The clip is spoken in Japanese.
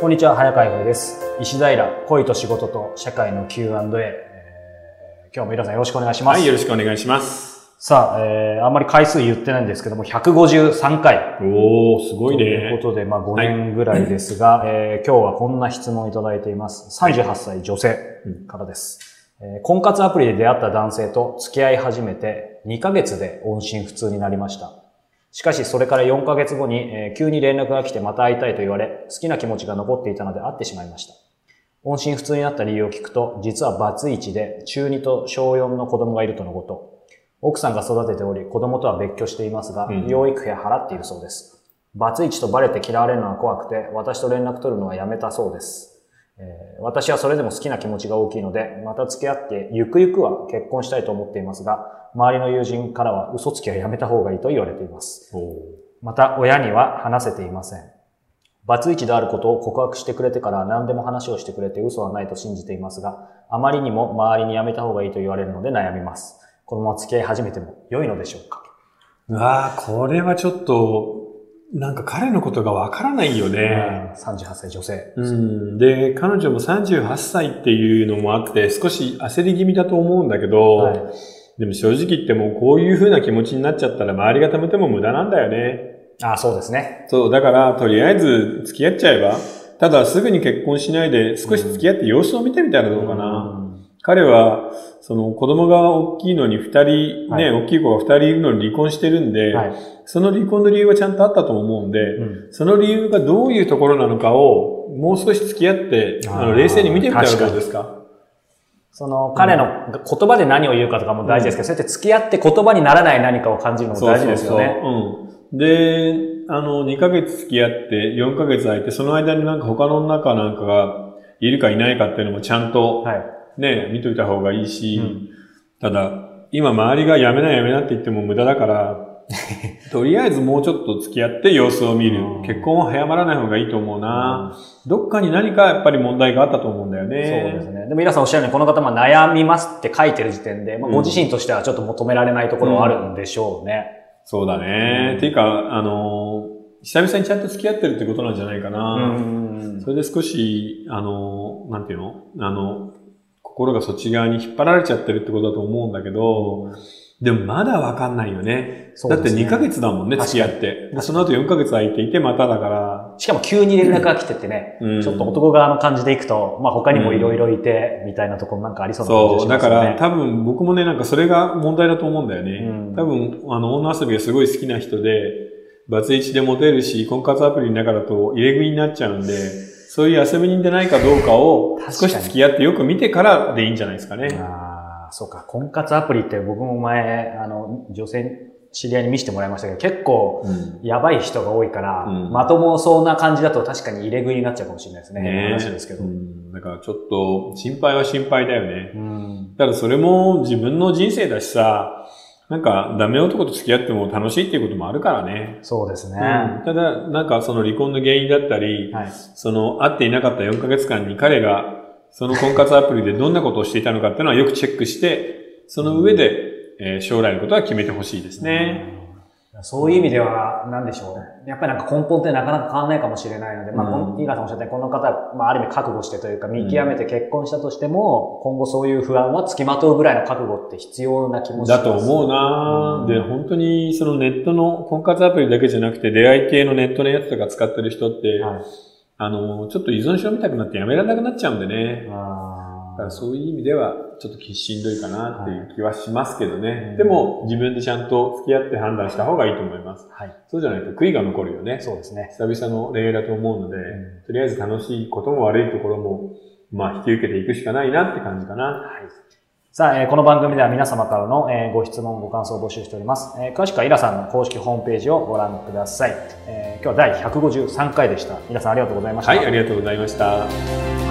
こんにちは、早川洋です。石平、恋と仕事と社会の Q&A、えー、今日も皆さんよろしくお願いします。はい、よろしくお願いします。さあ、えー、あんまり回数言ってないんですけども、153回。おおすごいね。ということで、まあ5年ぐらいですが、はい、えー、今日はこんな質問いただいています。38歳女性からです。えー、婚活アプリで出会った男性と付き合い始めて2ヶ月で音信不通になりました。しかしそれから4ヶ月後に、えー、急に連絡が来てまた会いたいと言われ、好きな気持ちが残っていたので会ってしまいました。音信不通になった理由を聞くと、実はバツイチで中2と小4の子供がいるとのこと。奥さんが育てており、子供とは別居していますが、うん、養育費払っているそうです。バツイチとバレて嫌われるのは怖くて、私と連絡取るのはやめたそうです。えー、私はそれでも好きな気持ちが大きいので、また付き合って、ゆくゆくは結婚したいと思っていますが、周りの友人からは嘘つきはやめた方がいいと言われています。また、親には話せていません。バツイチであることを告白してくれてから何でも話をしてくれて嘘はないと信じていますが、あまりにも周りにやめた方がいいと言われるので悩みます。このまま付き合い始めても良いのでしょうか？うわぁ、これはちょっとなんか彼のことがわからないよね。38歳女性。うん。で、彼女も38歳っていうのもあって、少し焦り気味だと思うんだけど、はい、でも正直言ってもこういう風な気持ちになっちゃったら周りが止めても無駄なんだよね。ああ、そうですね。そう、だからとりあえず付き合っちゃえば、ただすぐに結婚しないで少し付き合って様子を見てみたらどうかな。彼は、その子供が大きいのに二人、ね、大きい子が二人いるのに離婚してるんで、はい、その離婚の理由はちゃんとあったと思うんで、うん、その理由がどういうところなのかを、もう少し付き合って、あの、冷静に見てみたらどうですか？その、彼の言葉で何を言うかとかも大事ですけど、うん、そうやって付き合って言葉にならない何かを感じるのも大事ですよね。そうそうそううん。で、あの、2ヶ月付き合って、4ヶ月空いて、その間になんか他の中なんかがいるかいないかっていうのもちゃんと、はいね、見といた方がいいし、うん、ただ、今周りがやめなやめなって言っても無駄だから、とりあえずもうちょっと付き合って様子を見る。結婚は早まらない方がいいと思うな。どっかに何かやっぱり問題があったと思うんだよね。そうですね。でも皆さんおっしゃるように、この方も悩みますって書いてる時点で、まあ、ご自身としてはちょっと求められないところはあるんでしょうね。うん、そうだね。うん、っていうか、あの久々にちゃんと付き合ってるってことなんじゃないかな。うん、それで少し、あのなんていうの？あの、心がそっち側に引っ張られちゃってるってことだと思うんだけど、でもまだわかんないよね。ねだって2ヶ月だもんね、付き合って。その後4ヶ月空いていてまただから。しかも急に連絡が来ててね、うん、ちょっと男側の感じでいくと、まあ他にもいろいろいて、みたいなところなんかありそうな感じがしますね。そう、だから多分僕もね、なんかそれが問題だと思うんだよね。うん、多分、あの、女遊びがすごい好きな人で、バツイチでモテるし、婚活アプリの中だと入れ食いになっちゃうんで、そういう遊び人でないかどうかを少し付き合ってよく見てからでいいんじゃないですかね。ああ、そうか。婚活アプリって僕も前、あの、女性知り合いに見せてもらいましたけど、結構、やばい人が多いから、うん、まともそうな感じだと確かに入れ食いになっちゃうかもしれないですね。ね話ですけど。うん、だからちょっと、心配は心配だよね。うん、ただそれも自分の人生だしさ、なんか、ダメ男と付き合っても楽しいっていうこともあるからね。そうですね。うん、ただ、なんかその離婚の原因だったり、はい、その会っていなかった4ヶ月間に彼が、その婚活アプリでどんなことをしていたのかっていうのはよくチェックして、その上で、えー、将来のことは決めてほしいですね。そういう意味では、なんでしょう。やっぱりなんか根本ってなかなか変わらないかもしれないので、まあ、井川さんおっしゃったように、この方は、まあ、ある意味覚悟してというか、見極めて結婚したとしても、今後そういう不安は付きまとうぐらいの覚悟って必要な気もします。だと思うな、うん、で、本当にそのネットの婚活アプリだけじゃなくて、出会い系のネットのやつとか使ってる人って、はい、あの、ちょっと依存症みたくなってやめられなくなっちゃうんでね。だからそういう意味では、ちょっとしんどいかなっていう気はしますけどね。はい、でも、自分でちゃんと付き合って判断した方がいいと思います。はい。そうじゃないと悔いが残るよね。そうですね。久々の恋愛だと思うので、うん、とりあえず楽しいことも悪いところも、まあ、引き受けていくしかないなって感じかな。はい。さあ、えー、この番組では皆様からの、えー、ご質問、ご感想を募集しております。えー、詳しくはイラさんの公式ホームページをご覧ください。えー、今日は第153回でした。皆さんありがとうございました。はい、ありがとうございました。